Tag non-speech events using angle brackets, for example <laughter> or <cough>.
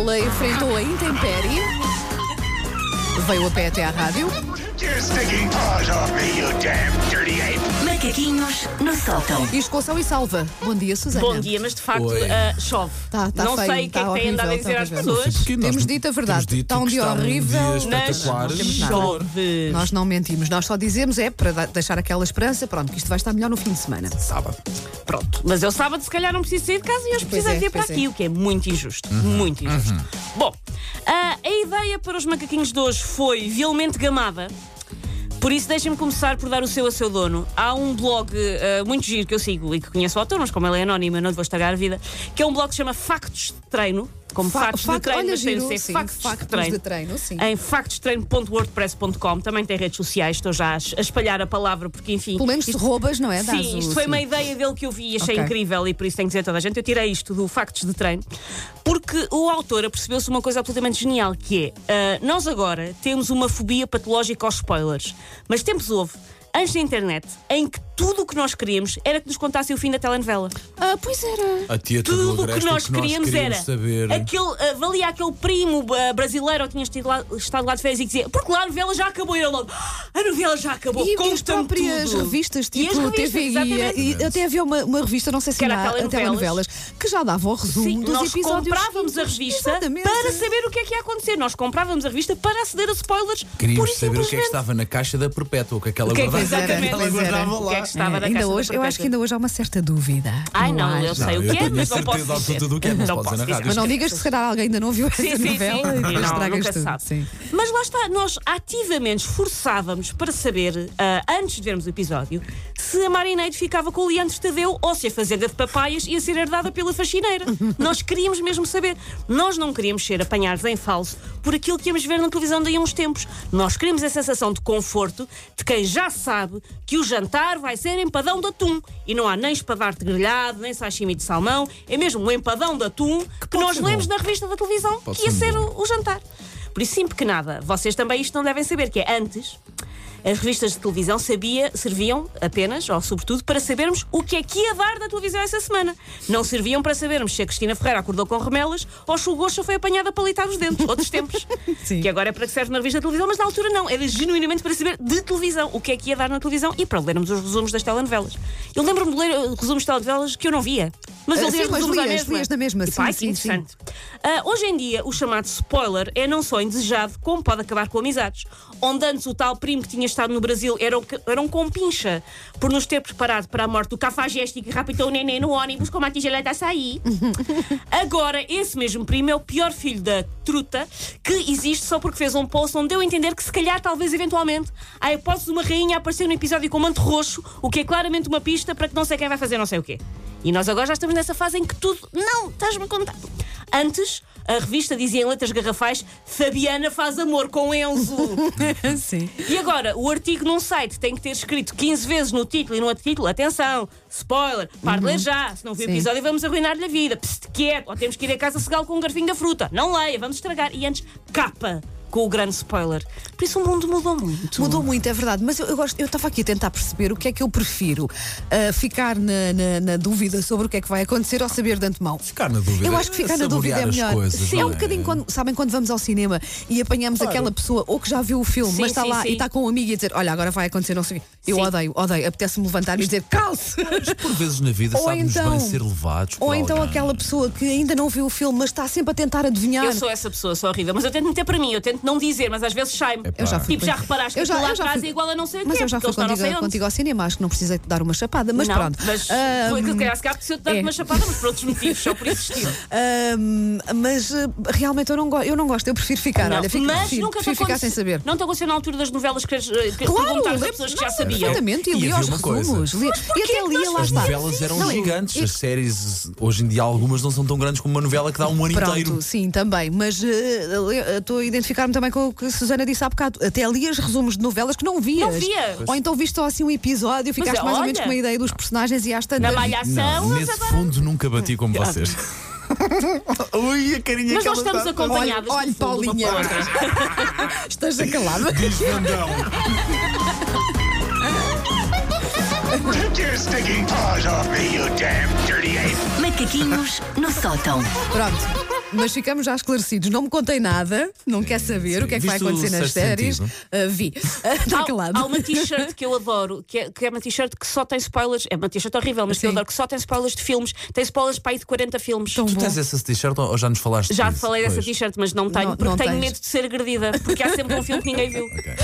Ela enfrentou a intempérie, veio a pé até à rádio. Macaquinhos no sótão. Isto com e salva. Bom dia, Susana. Bom dia, mas de facto Oi. ah, chove. Tá- tá não feio, sei o que tá é que tem andado a horrível, dizer tá às horrível. pessoas. Nós Temos dito a verdade. temos dito Está um dia horrível. Um Mas dia nada. chove. Nós não mentimos, nós só dizemos é para deixar aquela esperança, pronto, que isto vai estar melhor no fim de semana. Sábado. Pronto, mas eu sábado se calhar não preciso sair de casa e hoje preciso é, vir para pois aqui, é. o que é muito injusto. Muito injusto. Bom, ah, a ideia para os macaquinhos de hoje foi vilmente gamada. Por isso, deixem-me começar por dar o seu a seu dono. Há um blog ah, muito giro que eu sigo e que conheço o autor, mas como ele é anónimo, não lhe vou estragar a vida, que é um blog que se chama Factos de Treino. Como Fa- factos fac- de treino, olha, mas tem giro, ser sim, factos, factos de treino. de treino, sim. Em factostreino.wordpress.com também tem redes sociais, estou já a, espalhar a palavra, porque enfim. Pelo menos se roubas, não é? Sim, isto foi sim. uma ideia dele que eu vi e achei Ok. incrível e por isso tenho que dizer a toda a gente. Eu tirei isto do Factos de Treino porque o autor apercebeu-se uma coisa absolutamente genial que é, ah, nós agora temos uma fobia patológica aos spoilers, mas tempos houve, antes da internet, em que tudo o que nós queríamos era que nos contassem o fim da telenovela. Ah, pois era. A tia Tudo o Agreste, que nós queríamos era saber. aquele, valia aquele primo ah, brasileiro que tinha estado lá, estado lá de férias e que dizia porque lá a novela já acabou e ele logo "Ah, a novela já acabou, E, e as próprias tudo." revistas, E tipo as revistas, TVI, exatamente. e até havia uma, uma revista, não sei se era há, telenovelas. que já dava o resumo Sim, dos nós episódios. comprávamos a revista Exatamente. para saber o que é que ia acontecer. Nós comprávamos a revista para aceder a spoilers. Queríamos saber o que é que simplesmente. estava na caixa da Perpétua, que aquela O que é que- guardava- exatamente. ela guardava O que é lá. que estava É, na ainda caixa da hoje, eu acho que ainda hoje há uma certa dúvida. Ai não, ar. eu sei Não, o que é, mas não posso dizer. do que é, não se Não pode posso dizer. Mas não digas que se calhar alguém ainda não viu essa Sim, sim, novela sim. e Não, estragas tudo. Mas lá está, nós ativamente esforçávamos para saber, ah, antes de vermos o episódio, se a Marineide ficava com o Leandro Tadeu ou se a Fazenda de Papaias ia ser herdada pela faxineira. <laughs> nós queríamos mesmo saber. Nós não queríamos ser apanhados em falso por aquilo que íamos ver na televisão daí a uns tempos. Nós queríamos a sensação de conforto de quem já sabe que o jantar vai ser empadão de atum. E não há nem espadarte grelhado, nem sashimi de salmão. É mesmo um empadão de atum que, pode nós lemos bom. na revista da televisão Pode que ia ser ser o, o jantar. Por isso, sim, pequenada, vocês também isto não devem saber, que é antes. As revistas de televisão sabia, serviam apenas, ou sobretudo, para sabermos o que é que ia dar na televisão essa semana. Não serviam para sabermos se a Cristina Ferreira acordou com remelas ou se o Goxa foi apanhada para litar os dentes. Outros tempos. <laughs> Sim. Que agora é para que serve na revista de televisão, mas na altura não. Era genuinamente para saber de televisão o que é que ia dar na televisão e para lermos os resumos das telenovelas. Eu lembro-me de ler eh, resumos de telenovelas que eu não via. Mas Ah, eu sim, mas resumos à lias, mesma. lias na mesma, Tipo, sim, ai, sim, que sim. interessante. Ah, hoje em dia, o chamado spoiler é não só indesejado, como pode acabar com amizades. Onde antes o tal primo que tinha estado no Brasil era era um compincha por nos ter preparado para a morte do cafajeste que raptou o neném no ônibus com uma tigela de açaí. Agora, esse mesmo primo é o pior filho da truta que existe só porque fez um post onde deu a entender que se calhar, talvez, eventualmente, há a hipótese de uma rainha aparecer no episódio com manto roxo, o que é claramente uma pista para que não sei quem vai fazer não sei o quê. E nós agora já estamos nessa fase em que tudo. Não, estás-me a contar. Antes, a revista dizia em letras garrafais: Fabiana faz amor com Enzo. <laughs> Sim. E agora, o artigo num site tem que ter escrito 15 vezes no título e no outro título: atenção, spoiler, para de ler já, se não viu o episódio vamos arruinar-lhe a vida. Psst, quieto, ou temos que ir a casa segá-lo com um garfinho da fruta. Não leia, vamos estragar. E antes, capa com o grande spoiler. Por isso o mundo mudou muito. Mudou muito, é verdade, mas eu, eu gosto, eu estava aqui a tentar perceber o que é que eu prefiro. Ah, ficar na, na- na dúvida sobre o que é que vai acontecer ou saber de antemão. Ficar na dúvida. Eu acho que ficar na dúvida é melhor. coisas, Sim, é não um bocadinho quando, sabem, quando vamos ao cinema e apanhamos aquela pessoa ou que já viu o filme, Sim, mas está sim, lá sim. e está com um amigo e a dizer: Olha, agora vai acontecer, não sei o quê. Eu Sim. odeio, odeio, apetece-me levantar e dizer: Calce! Mas por vezes na vida Ou sabemos então- bem ser levados Ou então alguém. aquela pessoa que ainda não viu o filme, mas está sempre a tentar adivinhar. Eu sou essa pessoa, sou horrível, mas eu tento meter para mim, eu tento não dizer, mas às vezes sai-me. Eu já fui Tipo, já reparaste Eu que já- lá eu já atrás fui- é igual a não sei o Mas quê, eu já porque fui eles estão não sei contigo, onde. contigo ao cinema, acho que não precisei te dar uma chapada, mas não, pronto. Mas foi que se calhar se calhar preciso dar é. uma chapada, mas por outros motivos, só por existir. <laughs> Ahm, mas ah, realmente eu não, go- eu não gosto, eu prefiro ficar. Não, Olha, fico, mas prefiro, nunca te prefiro ficar aconteceu- sem saber. Não te aconteceu na altura das novelas que, que perguntar às lembro- pessoas que já não, sabiam. Perfeitamente, e E li havia aos uma coisa. resumos. li- e até lia lá As está. novelas eram Não, gigantes. As séries, hoje em dia, algumas não são tão grandes como uma novela que dá um ano Pronto, inteiro. sim, também. Mas eh, estou a identificar-me também com o que a Susana disse há bocado. Até lias resumos de novelas que não vias. Não via. Ou então viste só assim um episódio, ficaste é, mais ou menos olha. com uma ideia dos personagens e às Na tantas. malhação, Não, nesse agora- fundo nunca bati como vocês. <laughs> Ui, a carinha Mas que nós estamos está. acompanhadas. Olha, olha, Paulinha. pela outra. Esteja calada. Take your stinking paws off me, you damn dirty ape! Macaquinhos no sótão. Pronto. Mas ficamos já esclarecidos. Não me contei nada, não quer saber sim. o que é que vai Viste o acontecer nas Sexto séries. Sentido? Ah, vi. Está Há, calado. há uma t-shirt que eu adoro, que é, que é uma t-shirt que só tem spoilers. É uma t-shirt horrível, mas que eu Sim. adoro, que só tem spoilers de filmes. Tem spoilers para aí de 40 filmes. Tão Tu bom. tens essa t-shirt ou ou já nos falaste Já te disso? falei dessa Pois. t-shirt, mas não tenho, Não- porque não tenho tens. medo de ser agredida, porque há sempre um filme que ninguém viu. <laughs> Ok.